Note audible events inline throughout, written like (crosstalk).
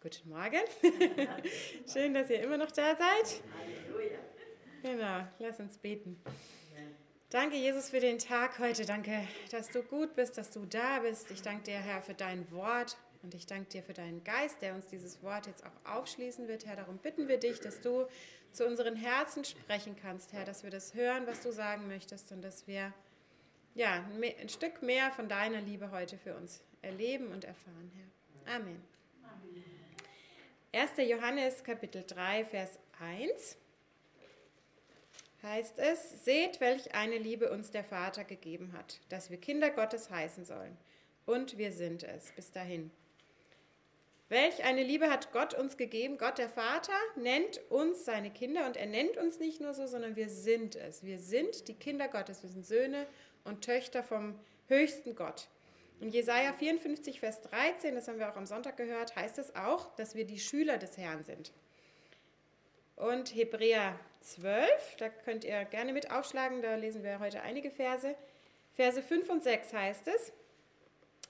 Guten Morgen. (laughs) Schön, dass ihr immer noch da seid. Halleluja. Genau, lass uns beten. Danke, Jesus, für den Tag heute. Danke, dass du gut bist, dass du da bist. Ich danke dir, Herr, für dein Wort und ich danke dir für deinen Geist, der uns dieses Wort jetzt auch aufschließen wird. Herr, darum bitten wir dich, dass du zu unseren Herzen sprechen kannst, Herr, dass wir das hören, was du sagen möchtest und dass wir ja, ein Stück mehr von deiner Liebe heute für uns erleben und erfahren, Herr. Amen. 1. Johannes Kapitel 3, Vers 1 heißt es, seht, welch eine Liebe uns der Vater gegeben hat, dass wir Kinder Gottes heißen sollen. Und wir sind es. Bis dahin. Welch eine Liebe hat Gott uns gegeben? Gott der Vater nennt uns seine Kinder und er nennt uns nicht nur so, sondern wir sind es. Wir sind die Kinder Gottes. Wir sind Söhne und Töchter vom höchsten Gott. In Jesaja 54, Vers 13, das haben wir auch am Sonntag gehört, heißt es auch, dass wir die Schüler des Herrn sind. Und Hebräer 12, da könnt ihr gerne mit aufschlagen, da lesen wir heute einige Verse. Verse 5 und 6 heißt es,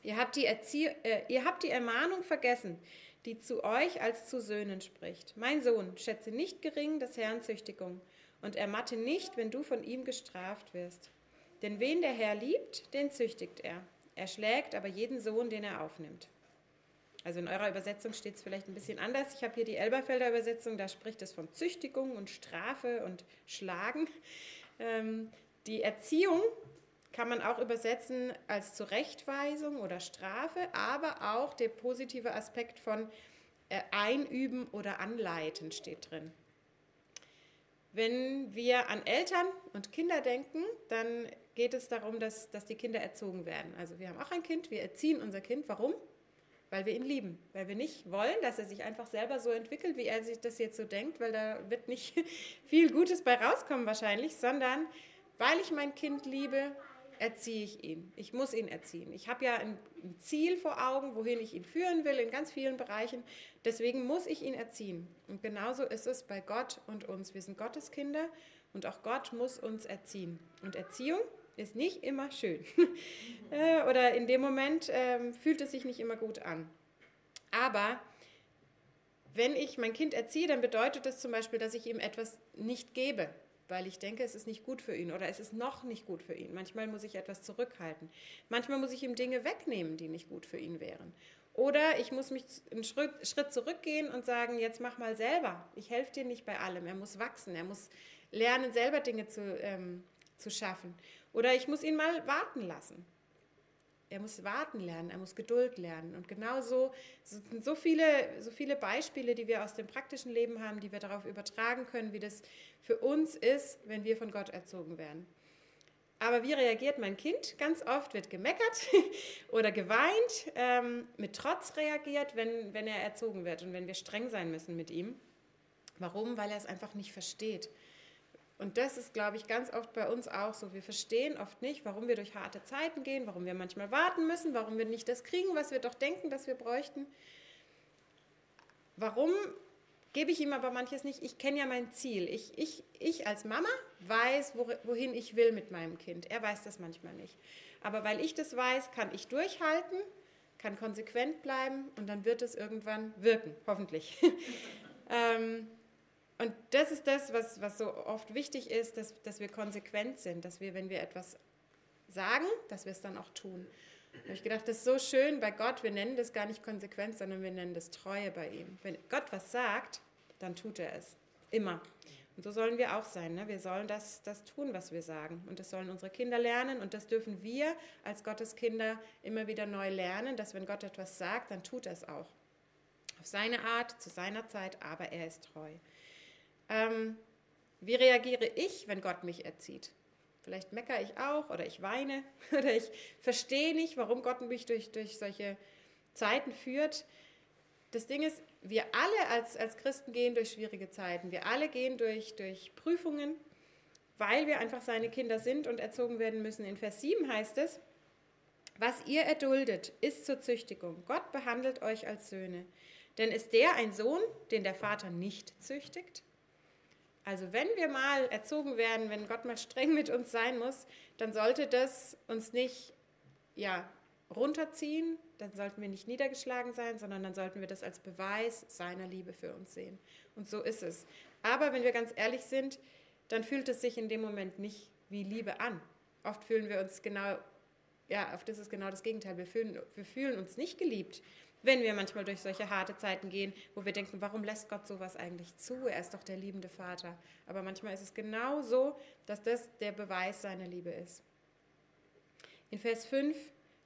ihr habt die, Erzie äh, ihr habt die Ermahnung vergessen, die zu euch als zu Söhnen spricht. Mein Sohn, schätze nicht gering des Herrn Züchtigung und ermatte nicht, wenn du von ihm gestraft wirst. Denn wen der Herr liebt, den züchtigt er. Er schlägt aber jeden Sohn, den er aufnimmt. Also in eurer Übersetzung steht es vielleicht ein bisschen anders. Ich habe hier die Elberfelder Übersetzung, da spricht es von Züchtigung und Strafe und Schlagen. Ähm, die Erziehung kann man auch übersetzen als Zurechtweisung oder Strafe, aber auch der positive Aspekt von äh, Einüben oder Anleiten steht drin. Wenn wir an Eltern und Kinder denken, dann geht es darum, dass, dass die Kinder erzogen werden. Also wir haben auch ein Kind, wir erziehen unser Kind. Warum? Weil wir ihn lieben. Weil wir nicht wollen, dass er sich einfach selber so entwickelt, wie er sich das jetzt so denkt, weil da wird nicht (laughs) viel Gutes bei rauskommen wahrscheinlich, sondern weil ich mein Kind liebe, erziehe ich ihn. Ich muss ihn erziehen. Ich habe ja ein, Ziel vor Augen, wohin ich ihn führen will, in ganz vielen Bereichen. Deswegen muss ich ihn erziehen. Und genauso ist es bei Gott und uns. Wir sind Gottes Kinder und auch Gott muss uns erziehen. Und Erziehung ist nicht immer schön. (laughs) Äh, oder in dem Moment äh, fühlt es sich nicht immer gut an. Aber wenn ich mein Kind erziehe, dann bedeutet das zum Beispiel, dass ich ihm etwas nicht gebe weil ich denke, es ist nicht gut für ihn oder es ist noch nicht gut für ihn. Manchmal muss ich etwas zurückhalten. Manchmal muss ich ihm Dinge wegnehmen, die nicht gut für ihn wären. Oder ich muss mich einen Schritt, Schritt zurückgehen und sagen, jetzt mach mal selber. Ich helfe dir nicht bei allem. Er muss wachsen, er muss lernen, selber Dinge zu, ähm, zu schaffen. Oder ich muss ihn mal warten lassen. Er muss warten lernen, er muss Geduld lernen. Und genauso sind so viele, so viele Beispiele, die wir aus dem praktischen Leben haben, die wir darauf übertragen können, wie das für uns ist, wenn wir von Gott erzogen werden. Aber wie reagiert mein Kind? Ganz oft wird gemeckert (laughs) oder geweint, ähm, mit Trotz reagiert, wenn, wenn er erzogen wird und wenn wir streng sein müssen mit ihm. Warum? Weil er es einfach nicht versteht. Und das ist, glaube ich, ganz oft bei uns auch so. Wir verstehen oft nicht, warum wir durch harte Zeiten gehen, warum wir manchmal warten müssen, warum wir nicht das kriegen, was wir doch denken, dass wir bräuchten. Warum gebe ich ihm aber manches nicht? Ich kenne ja mein Ziel. Ich, ich, ich als Mama weiß, wohin ich will mit meinem Kind. Er weiß das manchmal nicht. Aber weil ich das weiß, kann ich durchhalten, kann konsequent bleiben und dann wird es irgendwann wirken, hoffentlich. (laughs) ähm, und das ist das, was, was so oft wichtig ist, dass, dass wir konsequent sind, dass wir, wenn wir etwas sagen, dass wir es dann auch tun. Da habe ich gedacht, das ist so schön bei Gott, wir nennen das gar nicht Konsequenz, sondern wir nennen das Treue bei ihm. Wenn Gott was sagt, dann tut er es. Immer. Und so sollen wir auch sein. Ne? Wir sollen das, das tun, was wir sagen. Und das sollen unsere Kinder lernen. Und das dürfen wir als Gottes Kinder immer wieder neu lernen, dass wenn Gott etwas sagt, dann tut er es auch. Auf seine Art, zu seiner Zeit, aber er ist treu. Ähm, wie reagiere ich, wenn Gott mich erzieht? Vielleicht meckere ich auch oder ich weine (laughs) oder ich verstehe nicht, warum Gott mich durch, durch solche Zeiten führt. Das Ding ist, wir alle als, als Christen gehen durch schwierige Zeiten. Wir alle gehen durch, durch Prüfungen, weil wir einfach seine Kinder sind und erzogen werden müssen. In Vers 7 heißt es, was ihr erduldet, ist zur Züchtigung. Gott behandelt euch als Söhne. Denn ist der ein Sohn, den der Vater nicht züchtigt? Also wenn wir mal erzogen werden, wenn Gott mal streng mit uns sein muss, dann sollte das uns nicht ja, runterziehen, dann sollten wir nicht niedergeschlagen sein, sondern dann sollten wir das als Beweis seiner Liebe für uns sehen. Und so ist es. Aber wenn wir ganz ehrlich sind, dann fühlt es sich in dem Moment nicht wie Liebe an. Oft fühlen wir uns genau, ja, oft ist es genau das Gegenteil. Wir fühlen, wir fühlen uns nicht geliebt, wenn wir manchmal durch solche harte Zeiten gehen, wo wir denken, warum lässt Gott sowas eigentlich zu? Er ist doch der liebende Vater. Aber manchmal ist es genau so, dass das der Beweis seiner Liebe ist. In Vers 5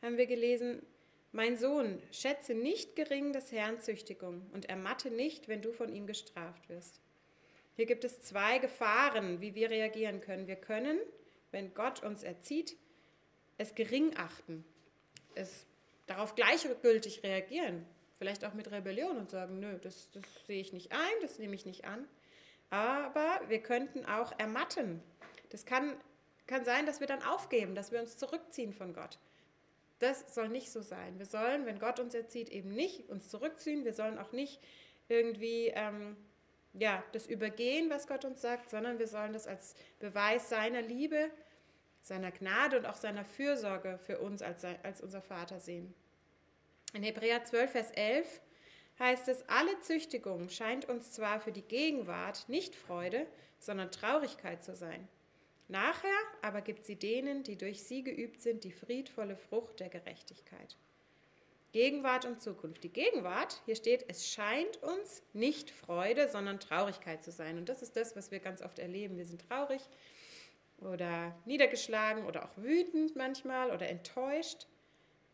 haben wir gelesen, mein Sohn, schätze nicht gering des Herrn Züchtigung und ermatte nicht, wenn du von ihm gestraft wirst. Hier gibt es zwei Gefahren, wie wir reagieren können. Wir können, wenn Gott uns erzieht, es gering achten, es darauf gleichgültig reagieren, vielleicht auch mit Rebellion und sagen, nö, das, das sehe ich nicht ein, das nehme ich nicht an. Aber wir könnten auch ermatten. Das kann, kann sein, dass wir dann aufgeben, dass wir uns zurückziehen von Gott. Das soll nicht so sein. Wir sollen, wenn Gott uns erzieht, eben nicht uns zurückziehen. Wir sollen auch nicht irgendwie ähm, ja, das übergehen, was Gott uns sagt, sondern wir sollen das als Beweis seiner Liebe, seiner Gnade und auch seiner Fürsorge für uns als, als unser Vater sehen. In Hebräer 12, Vers 11 heißt es, alle Züchtigung scheint uns zwar für die Gegenwart nicht Freude, sondern Traurigkeit zu sein. Nachher aber gibt sie denen, die durch sie geübt sind, die friedvolle Frucht der Gerechtigkeit. Gegenwart und Zukunft. Die Gegenwart, hier steht, es scheint uns nicht Freude, sondern Traurigkeit zu sein. Und das ist das, was wir ganz oft erleben. Wir sind traurig oder niedergeschlagen oder auch wütend manchmal oder enttäuscht.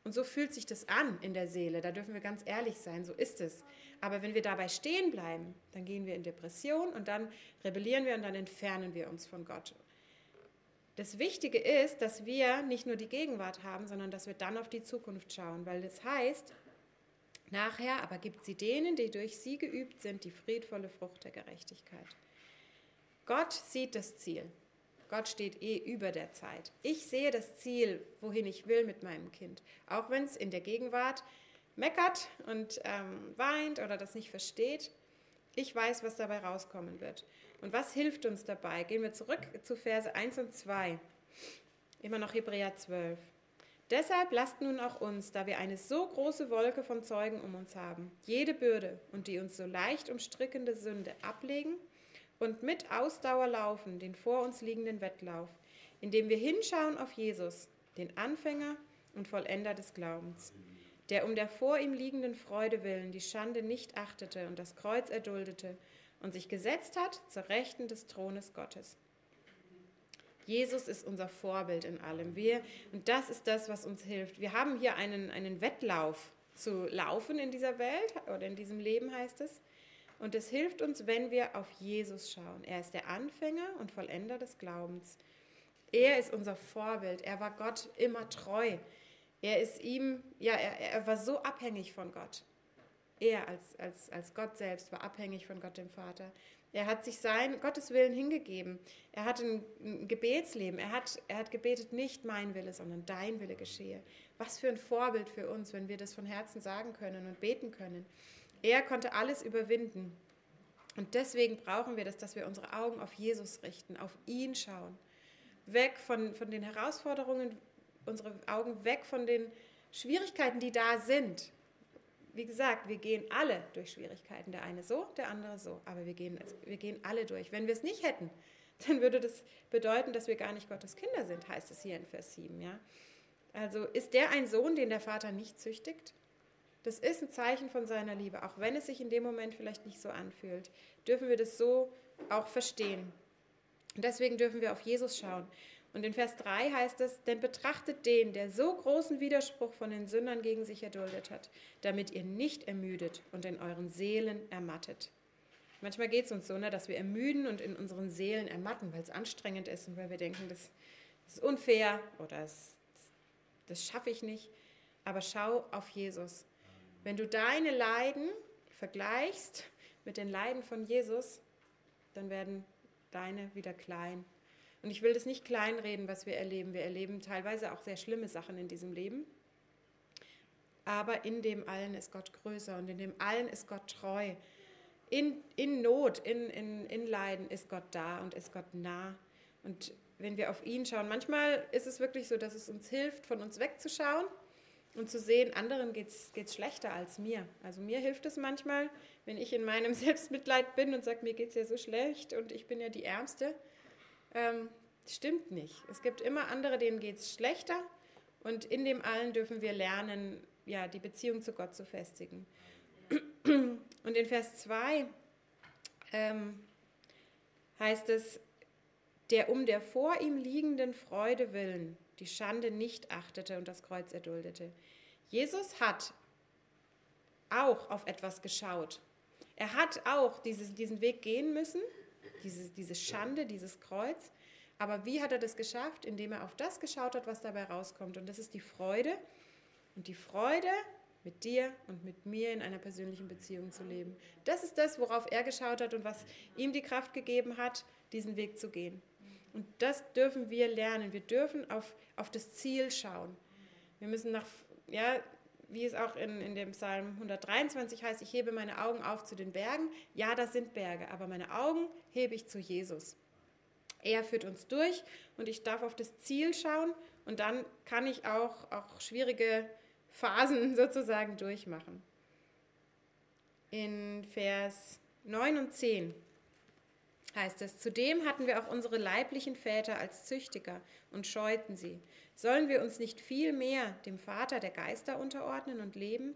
Und so fühlt sich das an in der Seele. Da dürfen wir ganz ehrlich sein, so ist es. Aber wenn wir dabei stehen bleiben, dann gehen wir in Depression und dann rebellieren wir und dann entfernen wir uns von Gott. Das Wichtige ist, dass wir nicht nur die Gegenwart haben, sondern dass wir dann auf die Zukunft schauen, weil das heißt, nachher aber gibt sie denen, die durch sie geübt sind, die friedvolle Frucht der Gerechtigkeit. Gott sieht das Ziel. Gott steht eh über der Zeit. Ich sehe das Ziel, wohin ich will mit meinem Kind. Auch wenn es in der Gegenwart meckert und ähm, weint oder das nicht versteht. Ich weiß, was dabei rauskommen wird. Und was hilft uns dabei? Gehen wir zurück zu Verse 1 und 2. Immer noch Hebräer 12. Deshalb lasst nun auch uns, da wir eine so große Wolke von Zeugen um uns haben, jede Bürde und die uns so leicht umstrickende Sünde ablegen und mit Ausdauer laufen den vor uns liegenden Wettlauf, indem wir hinschauen auf Jesus, den Anfänger und Vollender des Glaubens, der um der vor ihm liegenden Freude willen die Schande nicht achtete und das Kreuz erduldete und sich gesetzt hat zur Rechten des Thrones Gottes. Jesus ist unser Vorbild in allem. Wir, und das ist das, was uns hilft. Wir haben hier einen, einen Wettlauf zu laufen in dieser Welt oder in diesem Leben heißt es. Und es hilft uns, wenn wir auf Jesus schauen. Er ist der Anfänger und Vollender des Glaubens. Er ist unser Vorbild. Er war Gott immer treu. Er ist ihm, ja, er, er war so abhängig von Gott. Er als, als, als Gott selbst war abhängig von Gott dem Vater. Er hat sich sein Gottes Willen hingegeben. Er hat ein, ein Gebetsleben. Er hat, er hat gebetet, nicht mein Wille, sondern dein Wille geschehe. Was für ein Vorbild für uns, wenn wir das von Herzen sagen können und beten können. Er konnte alles überwinden. Und deswegen brauchen wir das, dass wir unsere Augen auf Jesus richten, auf ihn schauen. Weg von, von den Herausforderungen, unsere Augen weg von den Schwierigkeiten, die da sind wie gesagt, wir gehen alle durch Schwierigkeiten. Der eine so, der andere so. Aber wir gehen, wir gehen alle durch. Wenn wir es nicht hätten, (laughs) dann würde das bedeuten, dass wir gar nicht Gottes Kinder sind, heißt es hier in Vers 7. Ja? Also ist der ein Sohn, den der Vater nicht züchtigt? Das ist ein Zeichen von seiner Liebe, auch wenn es sich in dem Moment vielleicht nicht so anfühlt. Dürfen wir das so auch verstehen. Und deswegen dürfen wir auf Jesus schauen. Und in Vers 3 heißt es, denn betrachtet den, der so großen Widerspruch von den Sündern gegen sich erduldet hat, damit ihr nicht ermüdet und in euren Seelen ermattet. Manchmal geht es uns so, ne, dass wir ermüden und in unseren Seelen ermatten, weil es anstrengend ist und weil wir denken, das, das ist unfair oder das, das schaffe ich nicht. Aber schau auf Jesus. Wenn du deine Leiden vergleichst mit den Leiden von Jesus, dann werden deine wieder klein und ich will das nicht kleinreden, was wir erleben. Wir erleben teilweise auch sehr schlimme Sachen in diesem Leben. Aber in dem allen ist Gott größer und in dem allen ist Gott treu. In, in Not, in, in, in Leiden ist Gott da und ist Gott nah. Und wenn wir auf ihn schauen, manchmal ist es wirklich so, dass es uns hilft, von uns wegzuschauen und zu sehen, anderen geht es schlechter als mir. Also mir hilft es manchmal, wenn ich in meinem (laughs) Selbstmitleid bin und sage, mir geht es ja so schlecht und ich bin ja die Ärmste. Ähm, stimmt nicht. Es gibt immer andere, denen geht es schlechter und in dem allen dürfen wir lernen, ja, die Beziehung zu Gott zu festigen. (clears throat) Und in Vers 2 ähm, heißt es, der um der vor ihm liegenden Freude willen die Schande nicht achtete und das Kreuz erduldete. Jesus hat auch auf etwas geschaut. Er hat auch dieses, diesen Weg gehen müssen, diese, diese Schande, dieses Kreuz. Aber wie hat er das geschafft? Indem er auf das geschaut hat, was dabei rauskommt. Und das ist die Freude. Und die Freude, mit dir und mit mir in einer persönlichen Beziehung zu leben. Das ist das, worauf er geschaut hat und was ihm die Kraft gegeben hat, diesen Weg zu gehen. Und das dürfen wir lernen. Wir dürfen auf, auf das Ziel schauen. Wir müssen nach, ja, wie es auch in, in dem Psalm 123 heißt, ich hebe meine Augen auf zu den Bergen. Ja, das sind Berge, aber meine Augen hebe ich zu Jesus. Er führt uns durch und ich darf auf das Ziel schauen und dann kann ich auch, auch schwierige Phasen (laughs) sozusagen durchmachen. In Vers 9 und 10 heißt es, zudem hatten wir auch unsere leiblichen Väter als Züchtiger und scheuten sie. Sollen wir uns nicht viel mehr dem Vater der Geister unterordnen und leben?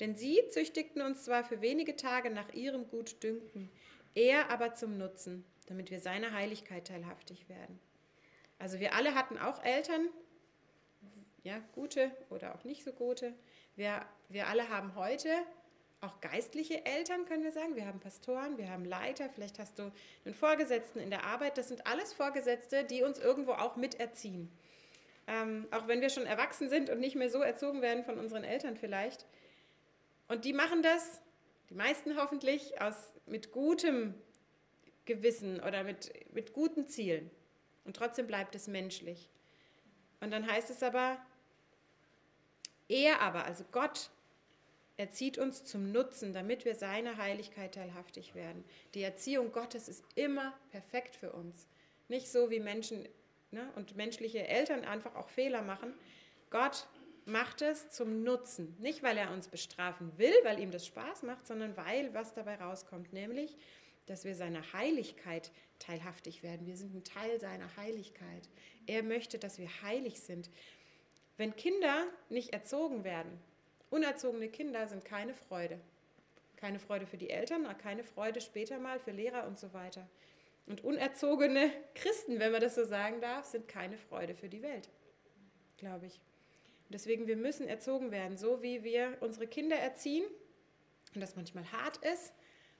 Denn sie züchtigten uns zwar für wenige Tage nach ihrem Gutdünken, er aber zum Nutzen, damit wir seiner Heiligkeit teilhaftig werden. Also wir alle hatten auch Eltern, ja, gute oder auch nicht so gute. Wir, wir alle haben heute auch geistliche Eltern, können wir sagen. Wir haben Pastoren, wir haben Leiter, vielleicht hast du einen Vorgesetzten in der Arbeit. Das sind alles Vorgesetzte, die uns irgendwo auch miterziehen. Ähm, auch wenn wir schon erwachsen sind und nicht mehr so erzogen werden von unseren Eltern vielleicht. Und die machen das, die meisten hoffentlich, aus, mit gutem Gewissen oder mit, mit guten Zielen. Und trotzdem bleibt es menschlich. Und dann heißt es aber, er aber, also Gott, erzieht uns zum Nutzen, damit wir seiner Heiligkeit teilhaftig werden. Die Erziehung Gottes ist immer perfekt für uns. Nicht so wie Menschen ne, und menschliche Eltern einfach auch Fehler machen. Gott macht es zum Nutzen. Nicht, weil er uns bestrafen will, weil ihm das Spaß macht, sondern weil was dabei rauskommt, nämlich, dass wir seiner Heiligkeit teilhaftig werden. Wir sind ein Teil seiner Heiligkeit. Er möchte, dass wir heilig sind. Wenn Kinder nicht erzogen werden, Unerzogene Kinder sind keine Freude. Keine Freude für die Eltern, keine Freude später mal für Lehrer und so weiter. Und unerzogene Christen, wenn man das so sagen darf, sind keine Freude für die Welt, glaube ich. Und deswegen, wir müssen erzogen werden, so wie wir unsere Kinder erziehen und das manchmal hart ist.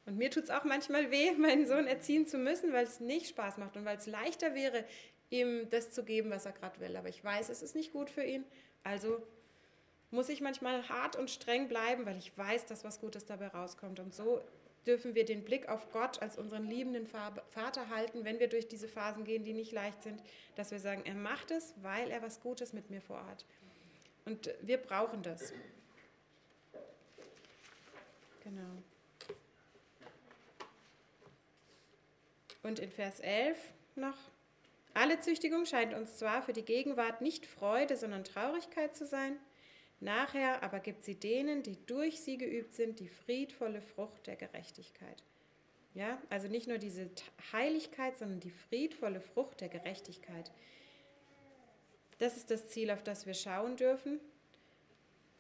Und mir tut es auch manchmal weh, (laughs) meinen Sohn erziehen zu müssen, weil es nicht Spaß macht und weil es leichter wäre, ihm das zu geben, was er gerade will. Aber ich weiß, es ist nicht gut für ihn. Also muss ich manchmal hart und streng bleiben, weil ich weiß, dass was Gutes dabei rauskommt. Und so dürfen wir den Blick auf Gott als unseren liebenden Vater halten, wenn wir durch diese Phasen gehen, die nicht leicht sind, dass wir sagen, er macht es, weil er was Gutes mit mir vorhat. Und wir brauchen das. Genau. Und in Vers 11 noch, alle Züchtigung scheint uns zwar für die Gegenwart nicht Freude, sondern Traurigkeit zu sein, Nachher aber gibt sie denen, die durch sie geübt sind, die friedvolle Frucht der Gerechtigkeit. Ja, also nicht nur diese Heiligkeit, sondern die friedvolle Frucht der Gerechtigkeit. Das ist das Ziel, auf das wir schauen dürfen.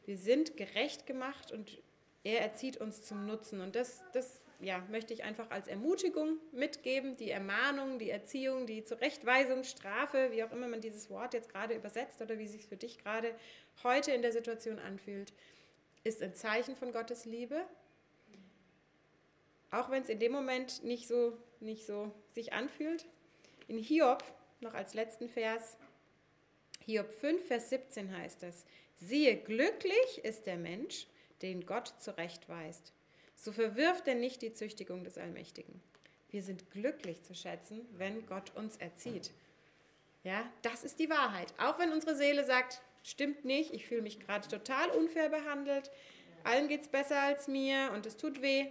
Wir sind gerecht gemacht und er erzieht uns zum Nutzen. Und das, das ja, möchte ich einfach als Ermutigung mitgeben, die Ermahnung, die Erziehung, die Zurechtweisung, Strafe, wie auch immer man dieses Wort jetzt gerade übersetzt oder wie es sich für dich gerade heute in der Situation anfühlt, ist ein Zeichen von Gottes Liebe. Auch wenn es in dem Moment nicht so, nicht so sich anfühlt. In Hiob, noch als letzten Vers, Hiob 5, Vers 17 heißt es, siehe, glücklich ist der Mensch, den Gott zurechtweist so verwirft denn nicht die Züchtigung des Allmächtigen. Wir sind glücklich zu schätzen, wenn Gott uns erzieht. Ja, das ist die Wahrheit. Auch wenn unsere Seele sagt, stimmt nicht, ich fühle mich gerade total unfair behandelt, allen geht es besser als mir und es tut weh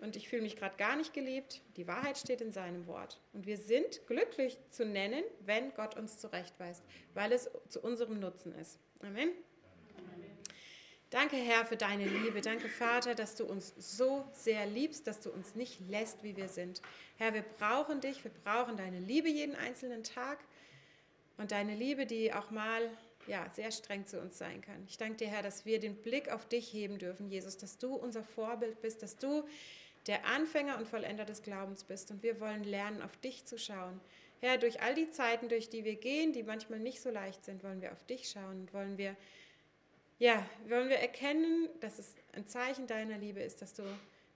und ich fühle mich gerade gar nicht geliebt. Die Wahrheit steht in seinem Wort. Und wir sind glücklich zu nennen, wenn Gott uns zurechtweist, weil es zu unserem Nutzen ist. Amen. Danke, Herr, für deine Liebe. Danke, Vater, dass du uns so sehr liebst, dass du uns nicht lässt, wie wir sind. Herr, wir brauchen dich, wir brauchen deine Liebe jeden einzelnen Tag und deine Liebe, die auch mal ja, sehr streng zu uns sein kann. Ich danke dir, Herr, dass wir den Blick auf dich heben dürfen, Jesus, dass du unser Vorbild bist, dass du der Anfänger und Vollender des Glaubens bist. Und wir wollen lernen, auf dich zu schauen. Herr, durch all die Zeiten, durch die wir gehen, die manchmal nicht so leicht sind, wollen wir auf dich schauen und wollen wir, ja, wollen wir erkennen, dass es ein Zeichen deiner Liebe ist, dass du,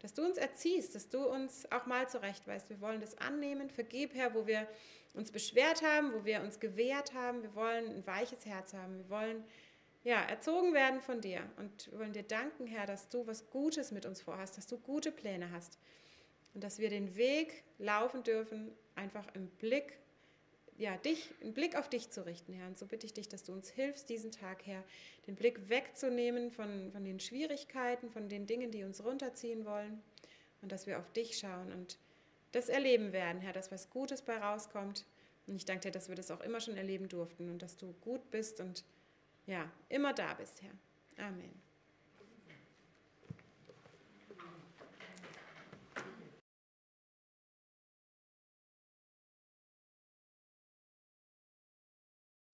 dass du uns erziehst, dass du uns auch mal zurechtweist. Wir wollen das annehmen. Vergib, Herr, wo wir uns beschwert haben, wo wir uns gewehrt haben. Wir wollen ein weiches Herz haben. Wir wollen ja, erzogen werden von dir. Und wir wollen dir danken, Herr, dass du was Gutes mit uns vorhast, dass du gute Pläne hast. Und dass wir den Weg laufen dürfen, einfach im Blick, ja, dich, einen Blick auf dich zu richten, Herr. Und so bitte ich dich, dass du uns hilfst, diesen Tag, Herr, den Blick wegzunehmen von, von den Schwierigkeiten, von den Dingen, die uns runterziehen wollen. Und dass wir auf dich schauen und das erleben werden, Herr, dass was Gutes bei rauskommt. Und ich danke dir, dass wir das auch immer schon erleben durften und dass du gut bist und ja, immer da bist, Herr. Amen.